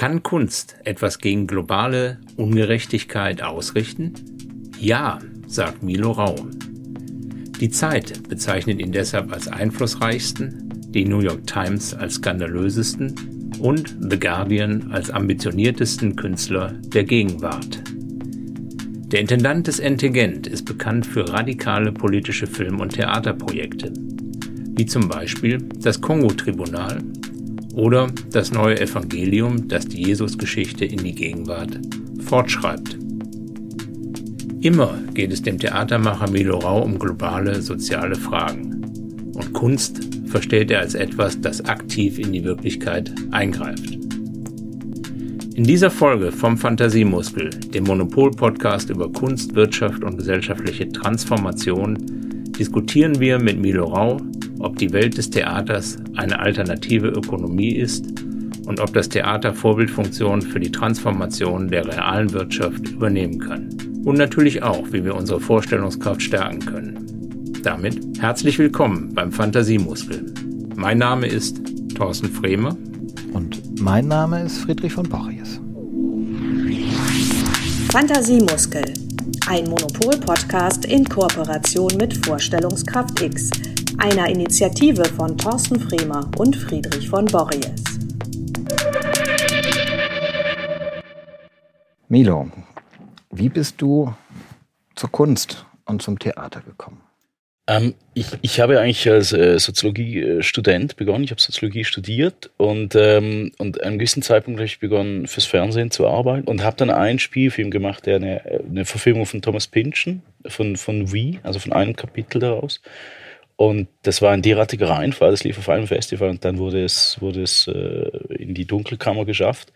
Kann Kunst etwas gegen globale Ungerechtigkeit ausrichten? Ja, sagt Milo Rau. Die Zeit bezeichnet ihn deshalb als einflussreichsten, die New York Times als skandalösesten und The Guardian als ambitioniertesten Künstler der Gegenwart. Der Intendant des Entegent ist bekannt für radikale politische Film- und Theaterprojekte, wie zum Beispiel das Kongo-Tribunal oder das neue Evangelium, das die Jesusgeschichte in die Gegenwart fortschreibt. Immer geht es dem Theatermacher Milo Rau um globale soziale Fragen. Und Kunst versteht er als etwas, das aktiv in die Wirklichkeit eingreift. In dieser Folge vom Fantasiemuskel, dem Monopol-Podcast über Kunst, Wirtschaft und gesellschaftliche Transformation, diskutieren wir mit Milo Rau, ob die Welt des Theaters eine alternative Ökonomie ist und ob das Theater Vorbildfunktion für die Transformation der realen Wirtschaft übernehmen kann. Und natürlich auch, wie wir unsere Vorstellungskraft stärken können. Damit herzlich willkommen beim Fantasiemuskel. Mein Name ist Thorsten Frehme. Und mein Name ist Friedrich von Borries. Fantasiemuskel. Ein Monopol-Podcast in Kooperation mit Vorstellungskraft X, einer Initiative von Thorsten Fremer und Friedrich von Borries. Milo, wie bist du zur Kunst und zum Theater gekommen? Ähm, ich, ich habe eigentlich als äh, Soziologie-Student begonnen. Ich habe Soziologie studiert und, ähm, und an einem gewissen Zeitpunkt habe ich begonnen, fürs Fernsehen zu arbeiten und habe dann einen Spielfilm gemacht, der eine, eine Verfilmung von Thomas Pynchon, von, von Wie, also von einem Kapitel daraus. Und das war ein derartiger Reinfall, das lief auf einem Festival und dann wurde es, wurde es äh, in die Dunkelkammer geschafft.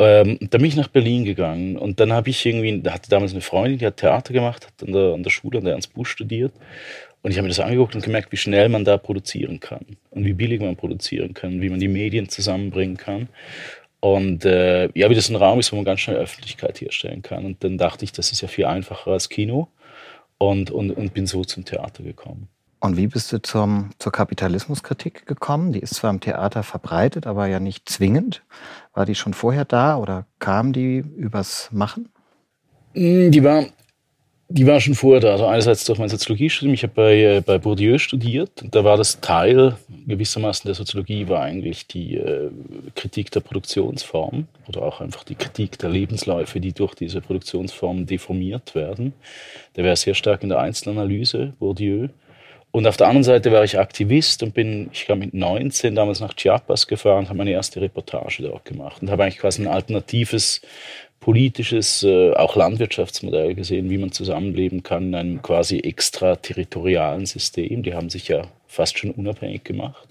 Ähm, dann bin ich nach Berlin gegangen und dann habe ich irgendwie, da hatte damals eine Freundin, die hat Theater gemacht, hat an der, an der Schule, an der Ernst Busch studiert und ich habe mir das angeguckt und gemerkt, wie schnell man da produzieren kann und wie billig man produzieren kann, wie man die Medien zusammenbringen kann. Und äh, ja, wie das ein Raum ist, wo man ganz schnell Öffentlichkeit herstellen kann. Und dann dachte ich, das ist ja viel einfacher als Kino und, und, und bin so zum Theater gekommen. Und wie bist du zum, zur Kapitalismuskritik gekommen? Die ist zwar im Theater verbreitet, aber ja nicht zwingend. War die schon vorher da oder kam die übers Machen? Hm, die war die war schon vorher da. Also einerseits durch mein Soziologiestudium. Ich habe bei, äh, bei Bourdieu studiert. Da war das Teil gewissermaßen der Soziologie war eigentlich die äh, Kritik der Produktionsform oder auch einfach die Kritik der Lebensläufe, die durch diese Produktionsformen deformiert werden. Der wäre sehr stark in der Einzelanalyse, Bourdieu. Und auf der anderen Seite war ich Aktivist und bin, ich glaube, mit 19 damals nach Chiapas gefahren, habe meine erste Reportage dort gemacht und habe eigentlich quasi ein alternatives politisches, äh, auch Landwirtschaftsmodell gesehen, wie man zusammenleben kann in einem quasi extraterritorialen System. Die haben sich ja fast schon unabhängig gemacht.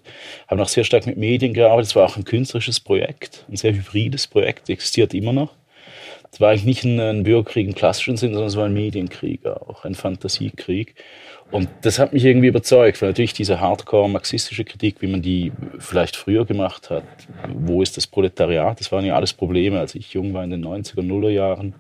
Haben auch sehr stark mit Medien gearbeitet. Es war auch ein künstlerisches Projekt, ein sehr hybrides Projekt, existiert immer noch. Es war eigentlich nicht ein, ein Bürgerkrieg im klassischen Sinn, sondern es war ein Medienkrieg auch, ein Fantasiekrieg. Und das hat mich irgendwie überzeugt, weil natürlich diese hardcore-marxistische Kritik, wie man die vielleicht früher gemacht hat, wo ist das Proletariat, das waren ja alles Probleme, als ich jung war in den 90er, Nuller Jahren,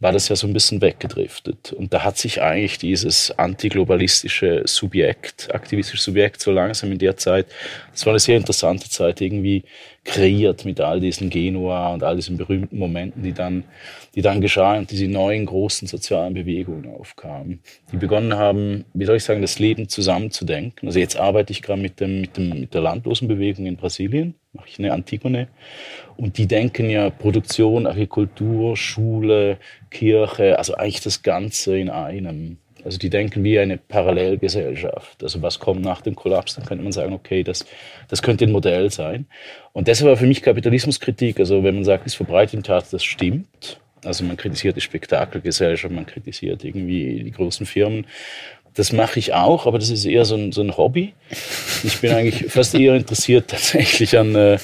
war das ja so ein bisschen weggedriftet. Und da hat sich eigentlich dieses antiglobalistische Subjekt, aktivistische Subjekt so langsam in der Zeit, das war eine sehr interessante Zeit, irgendwie kreiert mit all diesen Genua und all diesen berühmten Momenten, die dann, die dann geschahen und diese neuen großen sozialen Bewegungen aufkamen, die begonnen haben, wie soll ich sagen, das Leben zusammenzudenken. Also jetzt arbeite ich gerade mit, dem, mit, dem, mit der Landlosenbewegung in Brasilien, mache ich eine Antigone und die denken ja Produktion, Agrikultur, Schule, Kirche, also eigentlich das Ganze in einem. Also die denken wie eine Parallelgesellschaft. Also was kommt nach dem Kollaps, dann könnte man sagen, okay, das, das könnte ein Modell sein. Und deshalb war für mich Kapitalismuskritik, also wenn man sagt, es verbreitet im Tat, das stimmt. Also man kritisiert die Spektakelgesellschaft, man kritisiert irgendwie die großen Firmen. Das mache ich auch, aber das ist eher so ein, so ein Hobby. Ich bin eigentlich fast eher interessiert tatsächlich an, äh,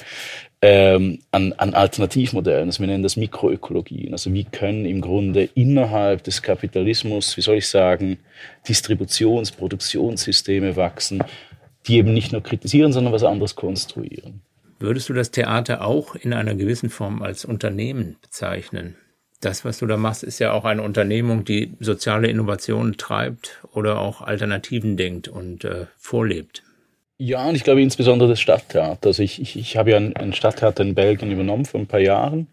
ähm, an, an Alternativmodellen. Also wir nennen das Mikroökologien. Also wie können im Grunde innerhalb des Kapitalismus, wie soll ich sagen, Distributions-, Produktionssysteme wachsen, die eben nicht nur kritisieren, sondern was anderes konstruieren. Würdest du das Theater auch in einer gewissen Form als Unternehmen bezeichnen? Das, was du da machst, ist ja auch eine Unternehmung, die soziale Innovationen treibt oder auch Alternativen denkt und äh, vorlebt. Ja, und ich glaube insbesondere das Stadttheater. Also ich, ich, ich habe ja ein, ein Stadttheater in Belgien übernommen vor ein paar Jahren.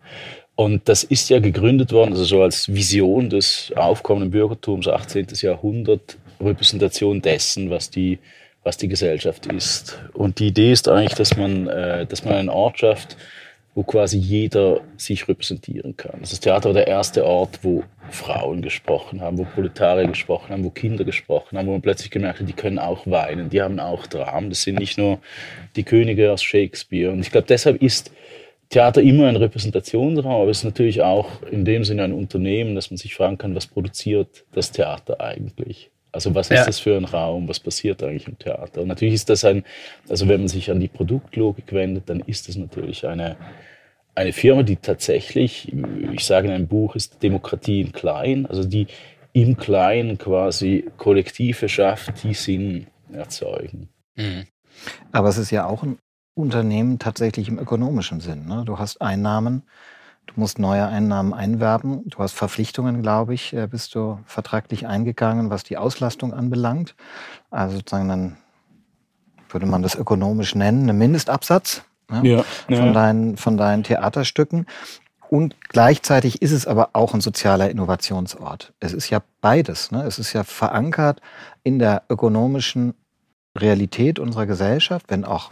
Und das ist ja gegründet worden, also so als Vision des aufkommenden Bürgertums, 18. Jahrhundert, Repräsentation dessen, was die, was die Gesellschaft ist. Und die Idee ist eigentlich, dass man, äh, dass man einen Ort schafft, wo quasi jeder sich repräsentieren kann. Das Theater war der erste Ort, wo Frauen gesprochen haben, wo Proletarier gesprochen haben, wo Kinder gesprochen haben, wo man plötzlich gemerkt hat, die können auch weinen, die haben auch Dramen. Das sind nicht nur die Könige aus Shakespeare. Und ich glaube, deshalb ist Theater immer ein Repräsentationsraum, aber es ist natürlich auch in dem Sinne ein Unternehmen, dass man sich fragen kann, was produziert das Theater eigentlich? Also was ist ja. das für ein Raum? Was passiert eigentlich im Theater? Und natürlich ist das ein, also wenn man sich an die Produktlogik wendet, dann ist das natürlich eine, eine Firma, die tatsächlich, ich sage in einem Buch, ist Demokratie in klein, also die im Kleinen quasi Kollektive schafft, die Sinn erzeugen. Mhm. Aber es ist ja auch ein Unternehmen tatsächlich im ökonomischen Sinn. Ne? Du hast Einnahmen, Du musst neue Einnahmen einwerben. Du hast Verpflichtungen, glaube ich, äh, bist du vertraglich eingegangen, was die Auslastung anbelangt. Also sozusagen dann würde man das ökonomisch nennen, ein Mindestabsatz ja, ja, ja. Von, deinen, von deinen Theaterstücken. Und gleichzeitig ist es aber auch ein sozialer Innovationsort. Es ist ja beides. Ne? Es ist ja verankert in der ökonomischen Realität unserer Gesellschaft, wenn auch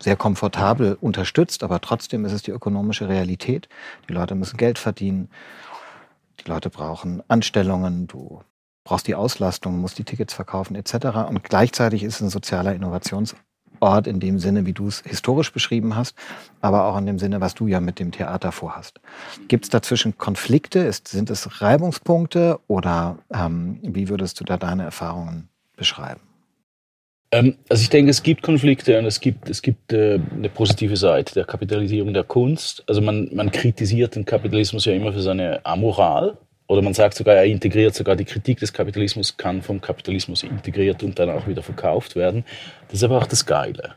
sehr komfortabel unterstützt, aber trotzdem ist es die ökonomische Realität. Die Leute müssen Geld verdienen, die Leute brauchen Anstellungen, du brauchst die Auslastung, musst die Tickets verkaufen etc. Und gleichzeitig ist es ein sozialer Innovationsort in dem Sinne, wie du es historisch beschrieben hast, aber auch in dem Sinne, was du ja mit dem Theater vorhast. Gibt es dazwischen Konflikte? Ist, sind es Reibungspunkte oder ähm, wie würdest du da deine Erfahrungen beschreiben? Ähm, also ich denke, es gibt Konflikte und es gibt, es gibt äh, eine positive Seite der Kapitalisierung der Kunst. Also man, man kritisiert den Kapitalismus ja immer für seine Amoral. Oder man sagt sogar, er integriert sogar die Kritik des Kapitalismus, kann vom Kapitalismus integriert und dann auch wieder verkauft werden. Das ist aber auch das Geile.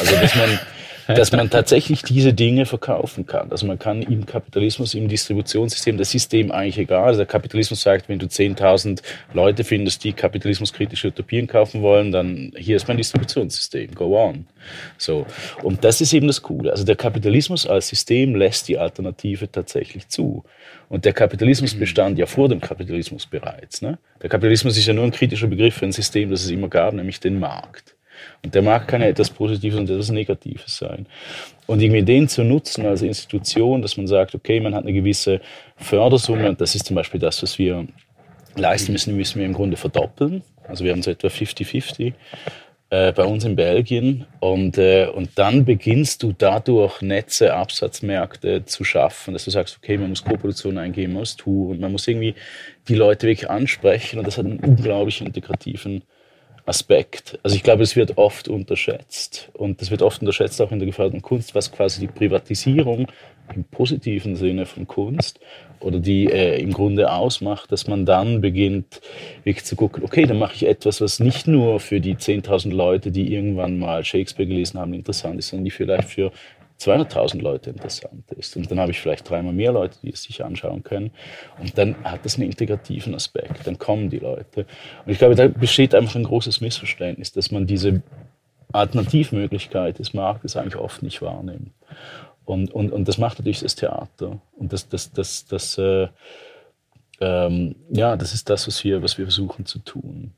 Also, dass man, dass man tatsächlich diese Dinge verkaufen kann. Also man kann im Kapitalismus, im Distributionssystem, das System eigentlich egal. Also der Kapitalismus sagt, wenn du 10.000 Leute findest, die kapitalismuskritische Utopien kaufen wollen, dann hier ist mein Distributionssystem, go on. So. Und das ist eben das Coole. Also der Kapitalismus als System lässt die Alternative tatsächlich zu. Und der Kapitalismus mhm. bestand ja vor dem Kapitalismus bereits. Ne? Der Kapitalismus ist ja nur ein kritischer Begriff für ein System, das es immer gab, nämlich den Markt. Und der Markt kann ja etwas Positives und etwas Negatives sein. Und irgendwie den zu nutzen als Institution, dass man sagt, okay, man hat eine gewisse Fördersumme und das ist zum Beispiel das, was wir leisten müssen, müssen wir im Grunde verdoppeln. Also wir haben so etwa 50-50 äh, bei uns in Belgien und, äh, und dann beginnst du dadurch Netze, Absatzmärkte zu schaffen, dass du sagst, okay, man muss Koproduktion eingehen, man muss Touren, man muss irgendwie die Leute wirklich ansprechen und das hat einen unglaublich integrativen Aspekt. Also ich glaube, es wird oft unterschätzt und das wird oft unterschätzt auch in der geförderten Kunst, was quasi die Privatisierung im positiven Sinne von Kunst oder die äh, im Grunde ausmacht, dass man dann beginnt, wirklich zu gucken, okay, dann mache ich etwas, was nicht nur für die 10.000 Leute, die irgendwann mal Shakespeare gelesen haben, interessant ist, sondern die vielleicht für 200.000 Leute interessant ist. Und dann habe ich vielleicht dreimal mehr Leute, die es sich anschauen können. Und dann hat das einen integrativen Aspekt. Dann kommen die Leute. Und ich glaube, da besteht einfach ein großes Missverständnis, dass man diese Alternativmöglichkeit des Marktes eigentlich oft nicht wahrnimmt. Und, und, und das macht natürlich das Theater. Und das, das, das, das, äh, ähm, ja, das ist das, was wir, was wir versuchen zu tun.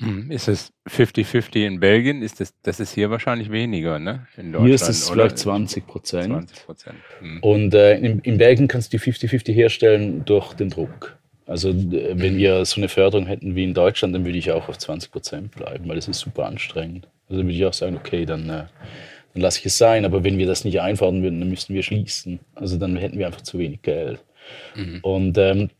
Hm, ist es 50-50 in Belgien? Ist das, das ist hier wahrscheinlich weniger, ne? In Deutschland, hier ist es vielleicht 20 Prozent. 20 Prozent. Hm. Und äh, in, in, Belgien kannst du die 50-50 herstellen durch den Druck. Also wenn wir so eine Förderung hätten wie in Deutschland, dann würde ich auch auf 20 Prozent bleiben, weil das ist super anstrengend. Also dann würde ich auch sagen, okay, dann, äh, dann lasse ich es sein. Aber wenn wir das nicht einfahren würden, dann müssten wir schließen. Also dann hätten wir einfach zu wenig Geld. Mhm. Und ähm,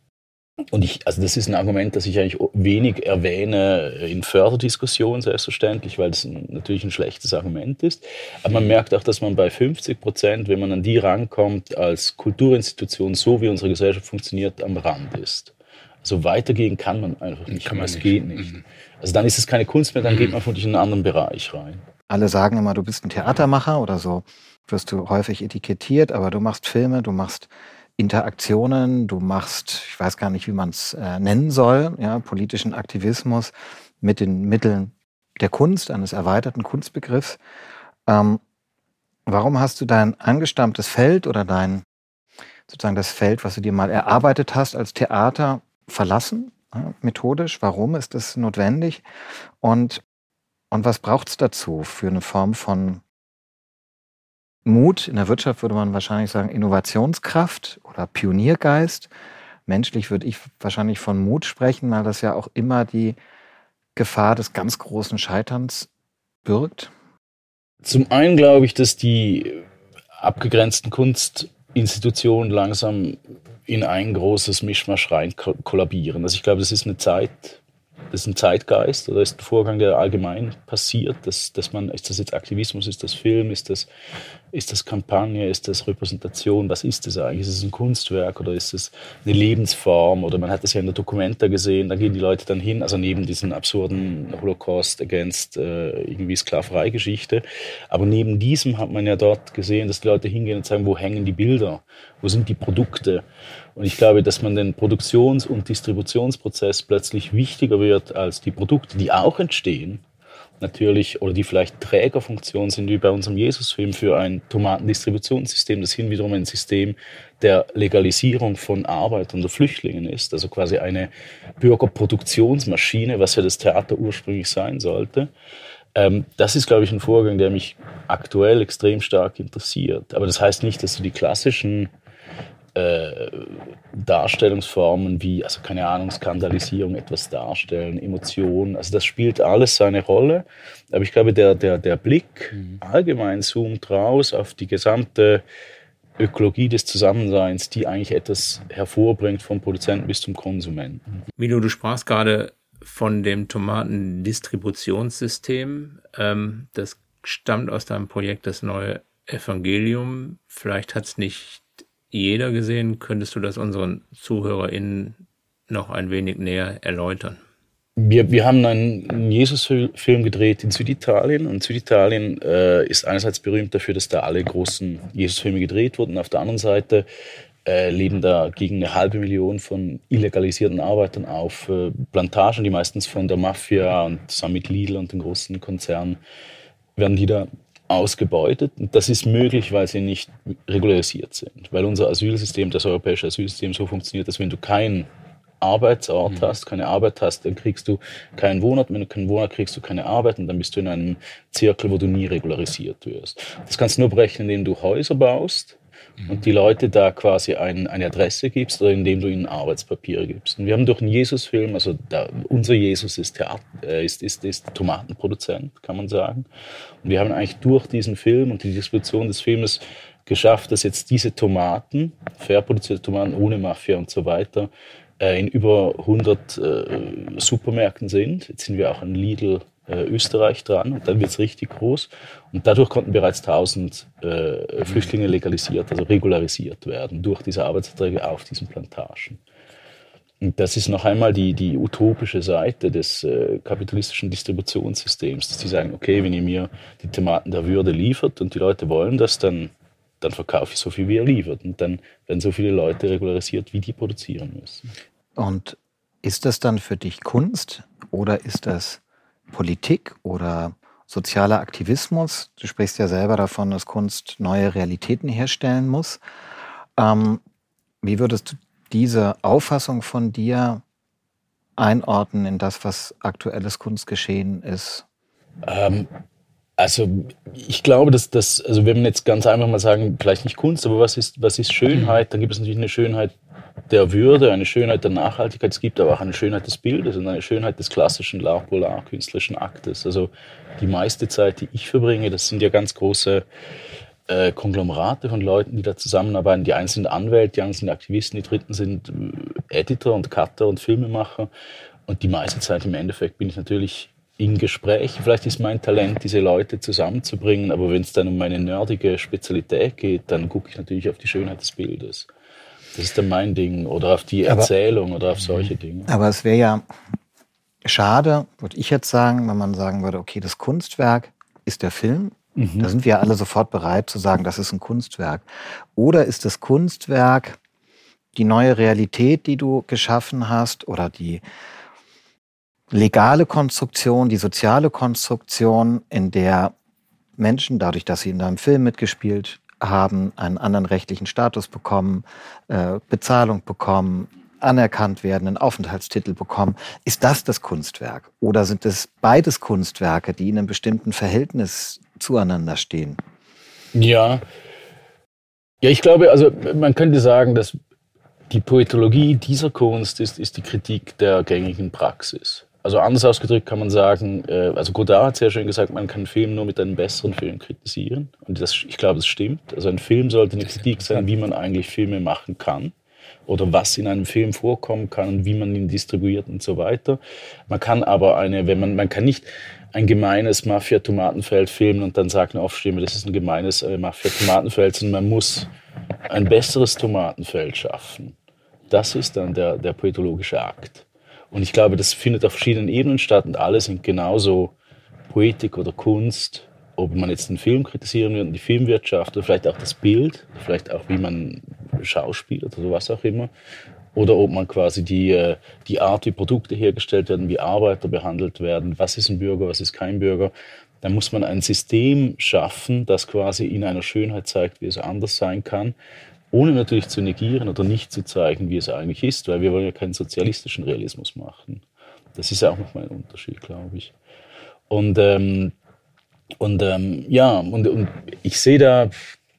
und ich, also das ist ein Argument, das ich eigentlich wenig erwähne in Förderdiskussionen, selbstverständlich, weil das natürlich ein schlechtes Argument ist. Aber man merkt auch, dass man bei 50 Prozent, wenn man an die rankommt, als Kulturinstitution, so wie unsere Gesellschaft funktioniert, am Rand ist. Also weitergehen kann man einfach nicht. Kann man es geht nicht. Mhm. Also dann ist es keine Kunst mehr, dann geht man von in einen anderen Bereich rein. Alle sagen immer, du bist ein Theatermacher oder so wirst du häufig etikettiert, aber du machst Filme, du machst Interaktionen, du machst, ich weiß gar nicht, wie man es äh, nennen soll, ja, politischen Aktivismus mit den Mitteln der Kunst, eines erweiterten Kunstbegriffs. Ähm, warum hast du dein angestammtes Feld oder dein sozusagen das Feld, was du dir mal erarbeitet hast als Theater, verlassen, ja, methodisch? Warum ist das notwendig? Und, und was braucht es dazu für eine Form von Mut? In der Wirtschaft würde man wahrscheinlich sagen Innovationskraft oder Pioniergeist. Menschlich würde ich wahrscheinlich von Mut sprechen, weil das ja auch immer die Gefahr des ganz großen Scheiterns birgt? Zum einen glaube ich, dass die abgegrenzten Kunstinstitutionen langsam in ein großes Mischmasch rein kollabieren. Also ich glaube, das ist eine Zeit, das ist ein Zeitgeist oder ist ein Vorgang, der allgemein passiert, dass, dass man, ist das jetzt Aktivismus, ist das Film, ist das, ist das Kampagne, ist das Repräsentation, was ist das eigentlich? Ist es ein Kunstwerk oder ist es eine Lebensform? Oder man hat das ja in der Dokumenta gesehen, da gehen die Leute dann hin, also neben diesen absurden Holocaust against äh, irgendwie Sklaverei-Geschichte, aber neben diesem hat man ja dort gesehen, dass die Leute hingehen und sagen, wo hängen die Bilder, wo sind die Produkte und ich glaube, dass man den Produktions- und Distributionsprozess plötzlich wichtiger wird als die Produkte, die auch entstehen, natürlich, oder die vielleicht Trägerfunktion sind, wie bei unserem Jesusfilm für ein Tomatendistributionssystem, das hin wiederum ein System der Legalisierung von Arbeitern oder Flüchtlingen ist, also quasi eine Bürgerproduktionsmaschine, was ja das Theater ursprünglich sein sollte. Ähm, das ist, glaube ich, ein Vorgang, der mich aktuell extrem stark interessiert. Aber das heißt nicht, dass du die klassischen äh, Darstellungsformen wie, also keine Ahnung, Skandalisierung, etwas darstellen, Emotionen, also das spielt alles seine Rolle. Aber ich glaube, der, der, der Blick mhm. allgemein zoomt raus auf die gesamte Ökologie des Zusammenseins, die eigentlich etwas hervorbringt vom Produzenten bis zum Konsumenten. Milo, du sprachst gerade von dem Tomatendistributionssystem. Ähm, das stammt aus deinem Projekt Das neue Evangelium. Vielleicht hat es nicht jeder gesehen. Könntest du das unseren ZuhörerInnen noch ein wenig näher erläutern? Wir, wir haben einen Jesus-Film gedreht in Süditalien und Süditalien äh, ist einerseits berühmt dafür, dass da alle großen Jesus-Filme gedreht wurden. Auf der anderen Seite äh, leben da gegen eine halbe Million von illegalisierten Arbeitern auf äh, Plantagen, die meistens von der Mafia und zusammen mit Lidl und den großen Konzernen werden die da ausgebeutet. Und das ist möglich, weil sie nicht regularisiert sind. Weil unser Asylsystem, das europäische Asylsystem so funktioniert, dass wenn du keinen Arbeitsort mhm. hast, keine Arbeit hast, dann kriegst du keinen Wohnort. Wenn du keinen Wohnort kriegst du keine Arbeit und dann bist du in einem Zirkel, wo du nie regularisiert wirst. Das kannst du nur brechen, indem du Häuser baust und die Leute da quasi ein, eine Adresse gibst oder indem du ihnen Arbeitspapiere gibst. Und wir haben durch einen Jesus-Film, also da, unser Jesus ist, Theater, äh, ist, ist, ist Tomatenproduzent, kann man sagen. Und wir haben eigentlich durch diesen Film und die Distribution des Filmes geschafft, dass jetzt diese Tomaten, fair produzierte Tomaten ohne Mafia und so weiter, äh, in über 100 äh, Supermärkten sind. Jetzt sind wir auch an Lidl äh, Österreich dran und dann wird es richtig groß. Und dadurch konnten bereits 1000 äh, Flüchtlinge legalisiert, also regularisiert werden durch diese Arbeitsverträge auf diesen Plantagen. Und das ist noch einmal die, die utopische Seite des äh, kapitalistischen Distributionssystems, dass die sagen, okay, wenn ihr mir die Tomaten der Würde liefert und die Leute wollen das, dann, dann verkaufe ich so viel, wie ihr liefert. Und dann werden so viele Leute regularisiert, wie die produzieren müssen. Und ist das dann für dich Kunst oder ist das Politik oder sozialer Aktivismus. Du sprichst ja selber davon, dass Kunst neue Realitäten herstellen muss. Ähm, wie würdest du diese Auffassung von dir einordnen in das, was aktuelles Kunstgeschehen ist? Ähm, also ich glaube, dass das, also wenn wir jetzt ganz einfach mal sagen, vielleicht nicht Kunst, aber was ist, was ist Schönheit? Dann gibt es natürlich eine Schönheit der Würde, eine Schönheit der Nachhaltigkeit. Es gibt aber auch eine Schönheit des Bildes und eine Schönheit des klassischen L'art polar künstlerischen Aktes. Also die meiste Zeit, die ich verbringe, das sind ja ganz große äh, Konglomerate von Leuten, die da zusammenarbeiten. Die einen sind Anwälte, die anderen sind Aktivisten, die dritten sind äh, Editor und Cutter und Filmemacher. Und die meiste Zeit im Endeffekt bin ich natürlich in Gespräch. Vielleicht ist mein Talent, diese Leute zusammenzubringen, aber wenn es dann um meine nerdige Spezialität geht, dann gucke ich natürlich auf die Schönheit des Bildes. Das ist dann mein Ding. Oder auf die Erzählung aber, oder auf solche Dinge. Aber es wäre ja schade, würde ich jetzt sagen, wenn man sagen würde, okay, das Kunstwerk ist der Film. Mhm. Da sind wir alle sofort bereit zu sagen, das ist ein Kunstwerk. Oder ist das Kunstwerk die neue Realität, die du geschaffen hast oder die legale Konstruktion, die soziale Konstruktion, in der Menschen, dadurch, dass sie in einem Film mitgespielt haben, einen anderen rechtlichen Status bekommen, äh, Bezahlung bekommen, anerkannt werden, einen Aufenthaltstitel bekommen. Ist das das Kunstwerk? Oder sind es beides Kunstwerke, die in einem bestimmten Verhältnis zueinander stehen? Ja. Ja, ich glaube, also man könnte sagen, dass die Poetologie dieser Kunst ist, ist die Kritik der gängigen Praxis. Also anders ausgedrückt kann man sagen, äh, also Godard hat sehr schön gesagt, man kann Film nur mit einem besseren Film kritisieren. Und das, ich glaube, das stimmt. Also ein Film sollte eine Kritik sein, wie man eigentlich Filme machen kann oder was in einem Film vorkommen kann und wie man ihn distribuiert und so weiter. Man kann aber eine, wenn man, man kann nicht ein gemeines Mafia-Tomatenfeld filmen und dann sagen aufstimmen, das ist ein gemeines äh, Mafia-Tomatenfeld, sondern man muss ein besseres Tomatenfeld schaffen. Das ist dann der, der poetologische Akt. Und ich glaube, das findet auf verschiedenen Ebenen statt und alle sind genauso Poetik oder Kunst, ob man jetzt den Film kritisieren will, die Filmwirtschaft oder vielleicht auch das Bild, vielleicht auch wie man schauspielert oder was auch immer. Oder ob man quasi die, äh, die Art, wie Produkte hergestellt werden, wie Arbeiter behandelt werden, was ist ein Bürger, was ist kein Bürger. Da muss man ein System schaffen, das quasi in einer Schönheit zeigt, wie es anders sein kann ohne natürlich zu negieren oder nicht zu zeigen, wie es eigentlich ist, weil wir wollen ja keinen sozialistischen Realismus machen. Das ist ja auch nochmal ein Unterschied, glaube ich. Und, ähm, und ähm, ja, und, und ich sehe da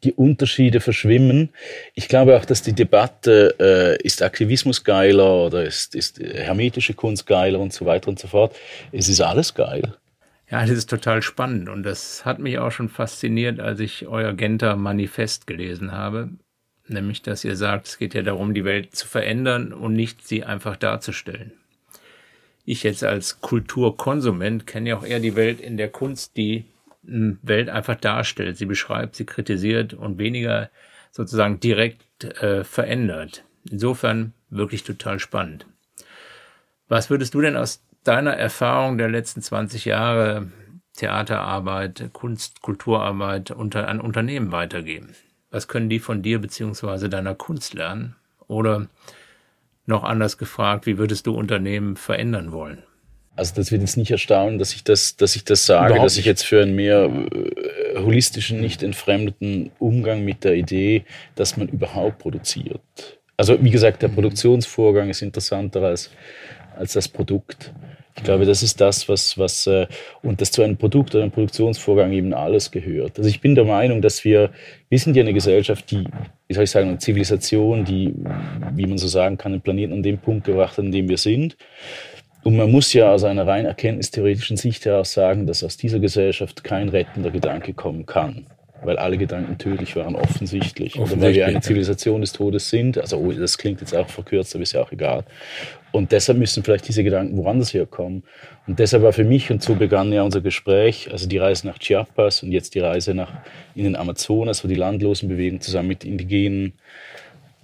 die Unterschiede verschwimmen. Ich glaube auch, dass die Debatte, äh, ist Aktivismus geiler oder ist, ist hermetische Kunst geiler und so weiter und so fort. Es ist alles geil. Ja, das ist total spannend und das hat mich auch schon fasziniert, als ich euer Genter Manifest gelesen habe nämlich dass ihr sagt, es geht ja darum, die Welt zu verändern und nicht sie einfach darzustellen. Ich jetzt als Kulturkonsument kenne ja auch eher die Welt in der Kunst, die eine Welt einfach darstellt. Sie beschreibt, sie kritisiert und weniger sozusagen direkt äh, verändert. Insofern wirklich total spannend. Was würdest du denn aus deiner Erfahrung der letzten 20 Jahre Theaterarbeit, Kunst, Kulturarbeit unter, an Unternehmen weitergeben? Was können die von dir beziehungsweise deiner Kunst lernen? Oder noch anders gefragt, wie würdest du Unternehmen verändern wollen? Also das wird jetzt nicht erstaunen, dass ich das, dass ich das sage, Überhaupt dass ich jetzt für einen mehr äh, holistischen, nicht entfremdeten Umgang mit der Idee, dass man überhaupt produziert. Also wie gesagt, der Produktionsvorgang ist interessanter als, als das Produkt. Ich glaube, das ist das, was, was äh, und das zu einem Produkt oder einem Produktionsvorgang eben alles gehört. Also ich bin der Meinung, dass wir, wir sind ja eine Gesellschaft, die, wie soll ich sagen, eine Zivilisation, die, wie man so sagen kann, den Planeten an dem Punkt gebracht hat, an dem wir sind. Und man muss ja aus einer rein erkenntnistheoretischen Sicht heraus sagen, dass aus dieser Gesellschaft kein rettender Gedanke kommen kann weil alle Gedanken tödlich waren, offensichtlich. offensichtlich Oder weil wir eine Zivilisation des Todes sind. Also, oh, das klingt jetzt auch verkürzt, aber ist ja auch egal. Und deshalb müssen vielleicht diese Gedanken woanders herkommen. Und deshalb war für mich, und so begann ja unser Gespräch, also die Reise nach Chiapas und jetzt die Reise nach, in den Amazonas, wo die Landlosenbewegung zusammen mit indigenen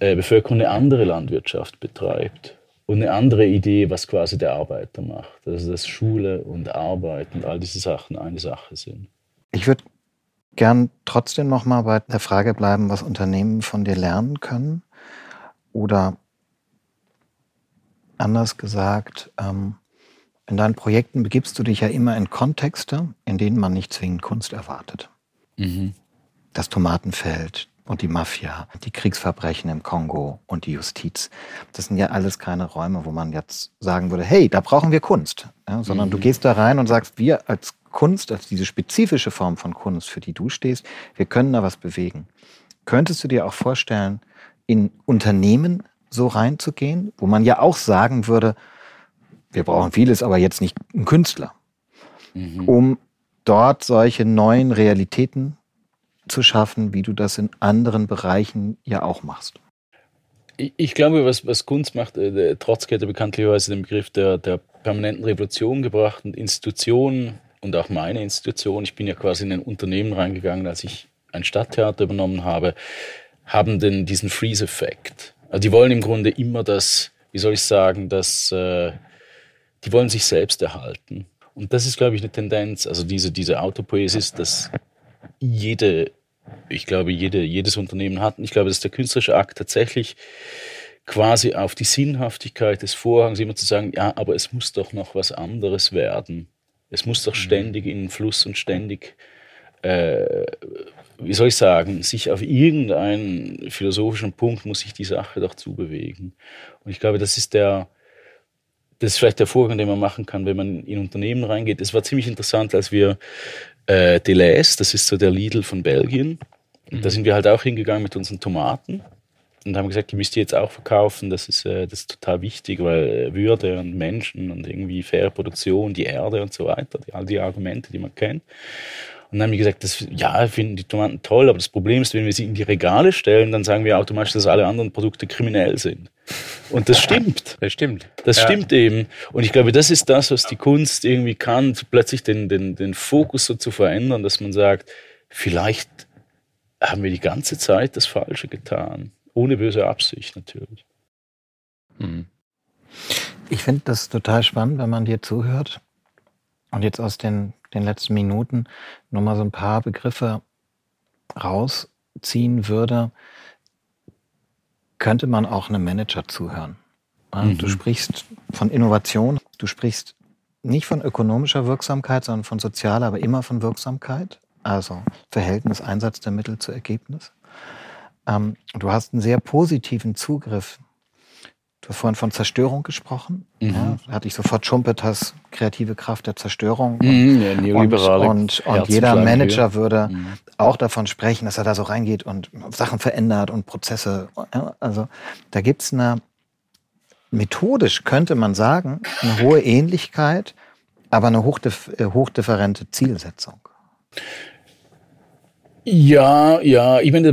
äh, Bevölkerung eine andere Landwirtschaft betreibt. Und eine andere Idee, was quasi der Arbeiter macht. Also dass Schule und Arbeit und all diese Sachen eine Sache sind. Ich würde gern trotzdem noch mal bei der Frage bleiben, was Unternehmen von dir lernen können. Oder anders gesagt, ähm, in deinen Projekten begibst du dich ja immer in Kontexte, in denen man nicht zwingend Kunst erwartet. Mhm. Das Tomatenfeld und die Mafia, die Kriegsverbrechen im Kongo und die Justiz. Das sind ja alles keine Räume, wo man jetzt sagen würde, hey, da brauchen wir Kunst. Ja, sondern mhm. du gehst da rein und sagst, wir als Kunst, als diese spezifische Form von Kunst, für die du stehst, wir können da was bewegen. Könntest du dir auch vorstellen, in Unternehmen so reinzugehen, wo man ja auch sagen würde, wir brauchen vieles, aber jetzt nicht einen Künstler, mhm. um dort solche neuen Realitäten zu schaffen, wie du das in anderen Bereichen ja auch machst? Ich glaube, was, was Kunst macht, äh, Trotzki hat ja bekanntlicherweise den Begriff der, der permanenten Revolution gebracht und Institutionen und auch meine Institution, ich bin ja quasi in ein Unternehmen reingegangen, als ich ein Stadttheater übernommen habe, haben denn diesen Freeze-Effekt. Also die wollen im Grunde immer das, wie soll ich sagen, das, äh, die wollen sich selbst erhalten. Und das ist, glaube ich, eine Tendenz, also diese, diese Autopoesis, dass jede, ich glaube, jede, jedes Unternehmen hat. Und ich glaube, dass der künstlerische Akt tatsächlich quasi auf die Sinnhaftigkeit des Vorhangs immer zu sagen, ja, aber es muss doch noch was anderes werden. Es muss doch mhm. ständig in Fluss und ständig, äh, wie soll ich sagen, sich auf irgendeinen philosophischen Punkt muss sich die Sache doch zubewegen. Und ich glaube, das ist der, das ist vielleicht der Vorgang, den man machen kann, wenn man in Unternehmen reingeht. Es war ziemlich interessant, als wir äh, Deleuze, das ist so der Lidl von Belgien, mhm. da sind wir halt auch hingegangen mit unseren Tomaten und haben gesagt, die müsst ihr jetzt auch verkaufen, das ist, äh, das ist total wichtig, weil äh, Würde und Menschen und irgendwie faire Produktion, die Erde und so weiter, die, all die Argumente, die man kennt. Und dann haben die gesagt, das, ja, finden die Tomaten toll, aber das Problem ist, wenn wir sie in die Regale stellen, dann sagen wir automatisch, dass alle anderen Produkte kriminell sind. Und das stimmt. Das stimmt. Das ja. stimmt eben. Und ich glaube, das ist das, was die Kunst irgendwie kann, plötzlich den, den, den Fokus so zu verändern, dass man sagt, vielleicht haben wir die ganze Zeit das Falsche getan. Ohne böse Absicht natürlich. Hm. Ich finde das total spannend, wenn man dir zuhört und jetzt aus den, den letzten Minuten nochmal so ein paar Begriffe rausziehen würde, könnte man auch einem Manager zuhören. Mhm. Du sprichst von Innovation, du sprichst nicht von ökonomischer Wirksamkeit, sondern von sozialer, aber immer von Wirksamkeit, also Verhältnis Einsatz der Mittel zu Ergebnis. Ähm, du hast einen sehr positiven Zugriff. Du hast vorhin von Zerstörung gesprochen. Mhm. Ja, da hatte ich sofort Schumpeter's kreative Kraft der Zerstörung. Mhm, ja, neoliberale und, und, und jeder Manager würde mhm. auch davon sprechen, dass er da so reingeht und Sachen verändert und Prozesse. Ja, also da gibt's eine, methodisch könnte man sagen, eine hohe Ähnlichkeit, aber eine hochdif äh, hochdifferente Zielsetzung. Ja, ja, ich meine,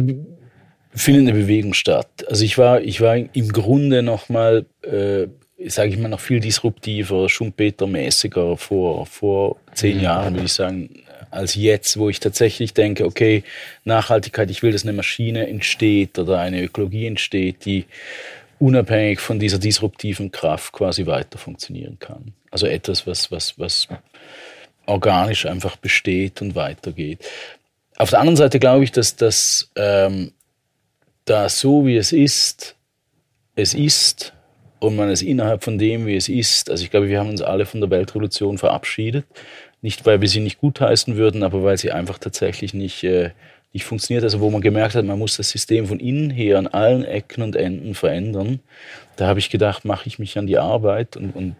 findet eine Bewegung statt. Also ich war, ich war im Grunde noch mal, äh, sage ich mal, noch viel disruptiver, Schumpeter-mäßiger vor, vor zehn mhm. Jahren, würde ich sagen, als jetzt, wo ich tatsächlich denke, okay, Nachhaltigkeit, ich will, dass eine Maschine entsteht oder eine Ökologie entsteht, die unabhängig von dieser disruptiven Kraft quasi weiter funktionieren kann. Also etwas, was, was, was organisch einfach besteht und weitergeht. Auf der anderen Seite glaube ich, dass das ähm, da so wie es ist, es ist und man es innerhalb von dem, wie es ist, also ich glaube, wir haben uns alle von der Weltrevolution verabschiedet. Nicht, weil wir sie nicht gutheißen würden, aber weil sie einfach tatsächlich nicht, äh, nicht funktioniert. Also wo man gemerkt hat, man muss das System von innen her an allen Ecken und Enden verändern. Da habe ich gedacht, mache ich mich an die Arbeit und, und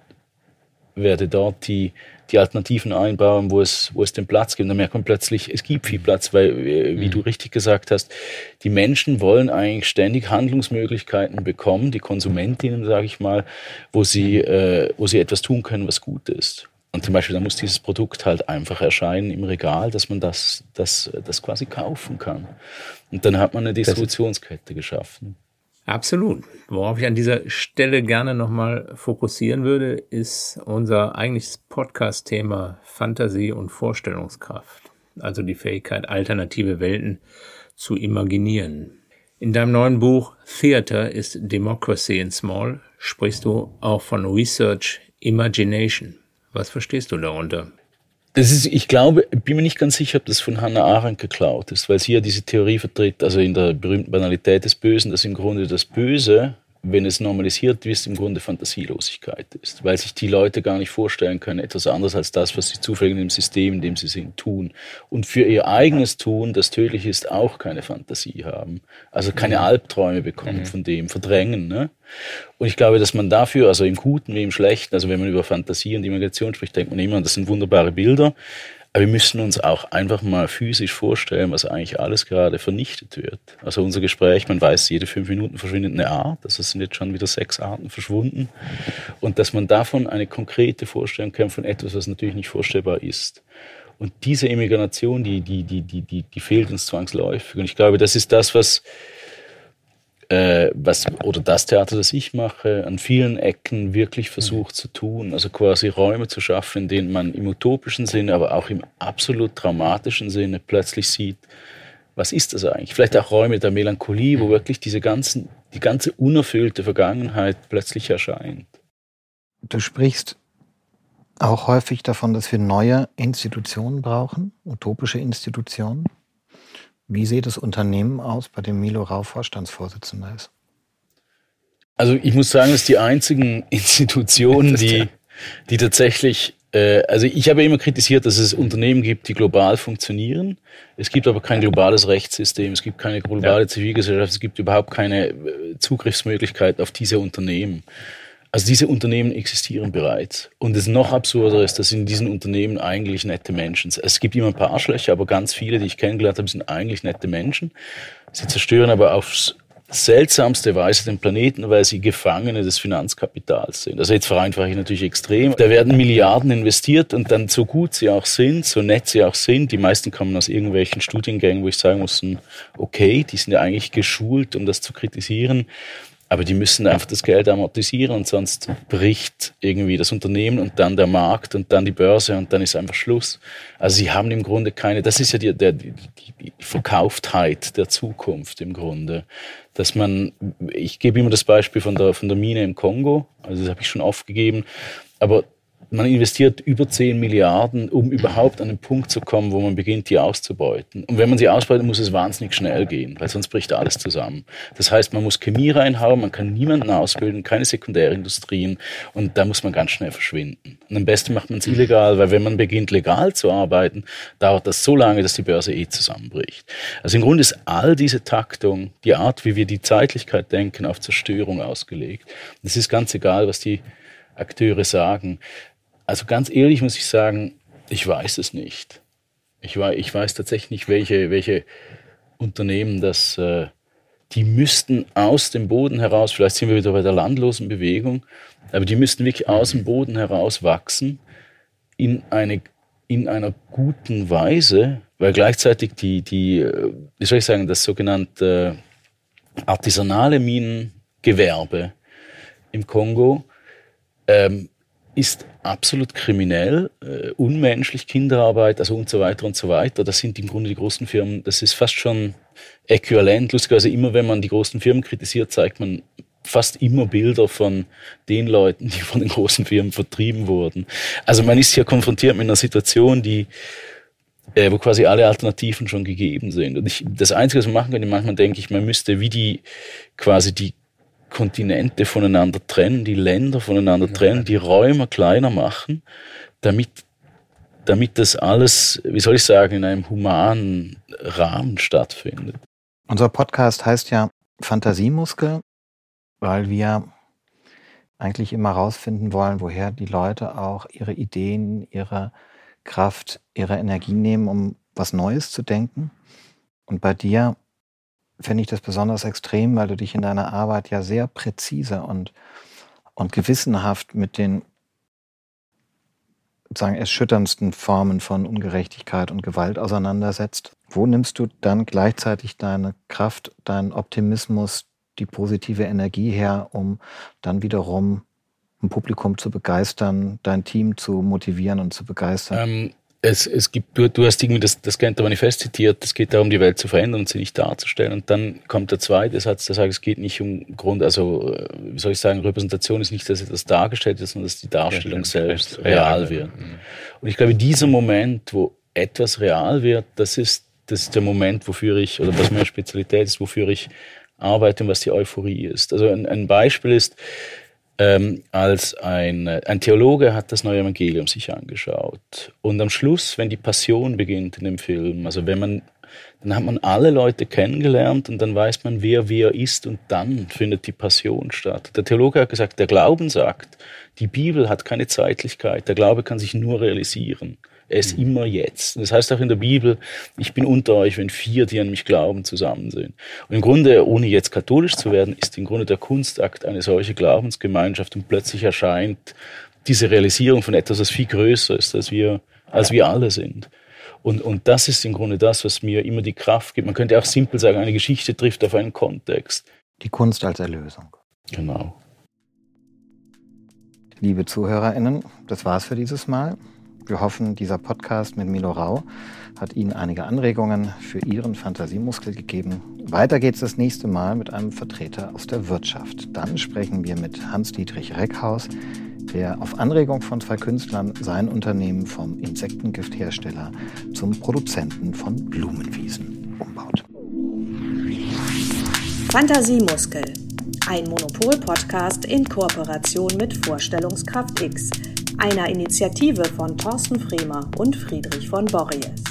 werde dort die, die Alternativen einbauen, wo es, wo es den Platz gibt. Und dann merkt man plötzlich, es gibt viel Platz, weil, äh, wie mhm. du richtig gesagt hast, die Menschen wollen eigentlich ständig Handlungsmöglichkeiten bekommen, die Konsumentinnen, sage ich mal, wo sie, äh, wo sie etwas tun können, was gut ist. Und zum Beispiel, da muss dieses Produkt halt einfach erscheinen im Regal, dass man das, das, das quasi kaufen kann. Und dann hat man eine Distributionskette geschaffen. Absolut. Worauf ich an dieser Stelle gerne nochmal fokussieren würde, ist unser eigentliches Podcast-Thema Fantasie und Vorstellungskraft. Also die Fähigkeit, alternative Welten zu imaginieren. In deinem neuen Buch Theater is Democracy in Small sprichst du auch von Research Imagination. Was verstehst du darunter? Das ist, ich glaube, bin mir nicht ganz sicher, ob das von Hannah Arendt geklaut ist, weil sie ja diese Theorie vertritt, also in der berühmten Banalität des Bösen, dass im Grunde das Böse wenn es normalisiert ist, im Grunde Fantasielosigkeit ist, weil sich die Leute gar nicht vorstellen können, etwas anderes als das, was sie zufällig in dem System, in dem sie sind, tun. Und für ihr eigenes Tun, das tödlich ist, auch keine Fantasie haben. Also keine mhm. Albträume bekommen mhm. von dem, verdrängen. Ne? Und ich glaube, dass man dafür, also im Guten wie im Schlechten, also wenn man über Fantasie und Imagination spricht, denkt man immer, das sind wunderbare Bilder. Aber wir müssen uns auch einfach mal physisch vorstellen, was eigentlich alles gerade vernichtet wird. Also unser Gespräch, man weiß, jede fünf Minuten verschwindet eine Art. Also es sind jetzt schon wieder sechs Arten verschwunden. Und dass man davon eine konkrete Vorstellung kann von etwas, was natürlich nicht vorstellbar ist. Und diese Emigration, die, die, die, die, die, die fehlt uns zwangsläufig. Und ich glaube, das ist das, was, äh, was, oder das Theater, das ich mache, an vielen Ecken wirklich versucht zu tun. Also quasi Räume zu schaffen, in denen man im utopischen Sinne, aber auch im absolut dramatischen Sinne plötzlich sieht, was ist das eigentlich? Vielleicht auch Räume der Melancholie, wo wirklich diese ganzen, die ganze unerfüllte Vergangenheit plötzlich erscheint. Du sprichst auch häufig davon, dass wir neue Institutionen brauchen, utopische Institutionen. Wie sieht das Unternehmen aus, bei dem Milo Rau Vorstandsvorsitzender ist? Also ich muss sagen, dass die einzigen Institutionen, die, die tatsächlich, äh, also ich habe immer kritisiert, dass es Unternehmen gibt, die global funktionieren. Es gibt aber kein globales Rechtssystem, es gibt keine globale. Zivilgesellschaft, es gibt überhaupt keine äh, Zugriffsmöglichkeit auf diese Unternehmen. Also diese Unternehmen existieren bereits. Und das noch absurder ist, dass in diesen Unternehmen eigentlich nette Menschen sind. Es gibt immer ein paar Arschlöcher, aber ganz viele, die ich kennengelernt habe, sind eigentlich nette Menschen. Sie zerstören aber aufs seltsamste Weise den Planeten, weil sie Gefangene des Finanzkapitals sind. Also jetzt vereinfache ich natürlich extrem. Da werden Milliarden investiert und dann so gut sie auch sind, so nett sie auch sind, die meisten kommen aus irgendwelchen Studiengängen, wo ich sagen muss, hm, okay, die sind ja eigentlich geschult, um das zu kritisieren. Aber die müssen einfach das Geld amortisieren und sonst bricht irgendwie das Unternehmen und dann der Markt und dann die Börse und dann ist einfach Schluss. Also sie haben im Grunde keine, das ist ja die, der, die, Verkauftheit der Zukunft im Grunde. Dass man, ich gebe immer das Beispiel von der, von der Mine im Kongo, also das habe ich schon oft gegeben, aber man investiert über 10 Milliarden, um überhaupt an den Punkt zu kommen, wo man beginnt, die auszubeuten. Und wenn man sie ausbeutet, muss es wahnsinnig schnell gehen, weil sonst bricht alles zusammen. Das heißt, man muss Chemie reinhauen, man kann niemanden ausbilden, keine Sekundärindustrien und da muss man ganz schnell verschwinden. Und am besten macht man es illegal, weil wenn man beginnt, legal zu arbeiten, dauert das so lange, dass die Börse eh zusammenbricht. Also im Grunde ist all diese Taktung, die Art, wie wir die Zeitlichkeit denken, auf Zerstörung ausgelegt. Es ist ganz egal, was die Akteure sagen. Also ganz ehrlich muss ich sagen, ich weiß es nicht. Ich weiß, ich weiß tatsächlich nicht, welche, welche Unternehmen das, äh, die müssten aus dem Boden heraus, vielleicht sind wir wieder bei der landlosen Bewegung, aber die müssten wirklich aus dem Boden heraus wachsen in, eine, in einer guten Weise, weil gleichzeitig die, die, äh, wie soll ich sagen, das sogenannte artisanale Minengewerbe im Kongo ähm, ist absolut kriminell, äh, unmenschlich, Kinderarbeit, also und so weiter und so weiter. Das sind im Grunde die großen Firmen, das ist fast schon äquivalent. Lustigerweise immer, wenn man die großen Firmen kritisiert, zeigt man fast immer Bilder von den Leuten, die von den großen Firmen vertrieben wurden. Also man ist hier konfrontiert mit einer Situation, die äh, wo quasi alle Alternativen schon gegeben sind. Und ich, das Einzige, was man machen könnte, manchmal denke ich, man müsste wie die quasi die Kontinente voneinander trennen, die Länder voneinander trennen, die Räume kleiner machen, damit, damit das alles, wie soll ich sagen, in einem humanen Rahmen stattfindet. Unser Podcast heißt ja Fantasiemuskel, weil wir eigentlich immer herausfinden wollen, woher die Leute auch ihre Ideen, ihre Kraft, ihre Energie nehmen, um was Neues zu denken. Und bei dir finde ich das besonders extrem, weil du dich in deiner Arbeit ja sehr präzise und, und gewissenhaft mit den sozusagen erschütterndsten Formen von Ungerechtigkeit und Gewalt auseinandersetzt. Wo nimmst du dann gleichzeitig deine Kraft, deinen Optimismus, die positive Energie her, um dann wiederum ein Publikum zu begeistern, dein Team zu motivieren und zu begeistern? Ähm, es, es gibt, du, du hast irgendwie das, das Genter Manifest zitiert, es geht darum, die Welt zu verändern und sie nicht darzustellen. Und dann kommt der zweite Satz, der sagt, es geht nicht um Grund, also, wie soll ich sagen, Repräsentation ist nicht, dass etwas dargestellt ist, sondern dass die Darstellung ja, selbst real wird. Mhm. Und ich glaube, dieser Moment, wo etwas real wird, das ist, das ist der Moment, wofür ich, oder was meine Spezialität ist, wofür ich arbeite und was die Euphorie ist. Also ein, ein Beispiel ist, ähm, als ein, ein Theologe hat das neue Evangelium sich angeschaut. Und am Schluss, wenn die Passion beginnt in dem Film, also wenn man, dann hat man alle Leute kennengelernt und dann weiß man, wer wer ist und dann findet die Passion statt. Der Theologe hat gesagt, der Glauben sagt, die Bibel hat keine Zeitlichkeit, der Glaube kann sich nur realisieren. Er ist mhm. immer jetzt. Das heißt auch in der Bibel, ich bin unter euch, wenn vier, die an mich glauben, zusammen sind. Und im Grunde, ohne jetzt katholisch zu werden, ist im Grunde der Kunstakt eine solche Glaubensgemeinschaft und plötzlich erscheint diese Realisierung von etwas, das viel größer ist, als wir, als wir alle sind. Und, und das ist im Grunde das, was mir immer die Kraft gibt. Man könnte auch simpel sagen, eine Geschichte trifft auf einen Kontext. Die Kunst als Erlösung. Genau. Liebe ZuhörerInnen, das war's für dieses Mal. Wir hoffen, dieser Podcast mit Milo Rau hat Ihnen einige Anregungen für Ihren Fantasiemuskel gegeben. Weiter geht's das nächste Mal mit einem Vertreter aus der Wirtschaft. Dann sprechen wir mit Hans-Dietrich Reckhaus, der auf Anregung von zwei Künstlern sein Unternehmen vom Insektengifthersteller zum Produzenten von Blumenwiesen umbaut. Fantasiemuskel Ein Monopol-Podcast in Kooperation mit Vorstellungskraft X, einer Initiative von Thorsten Fremer und Friedrich von Borries.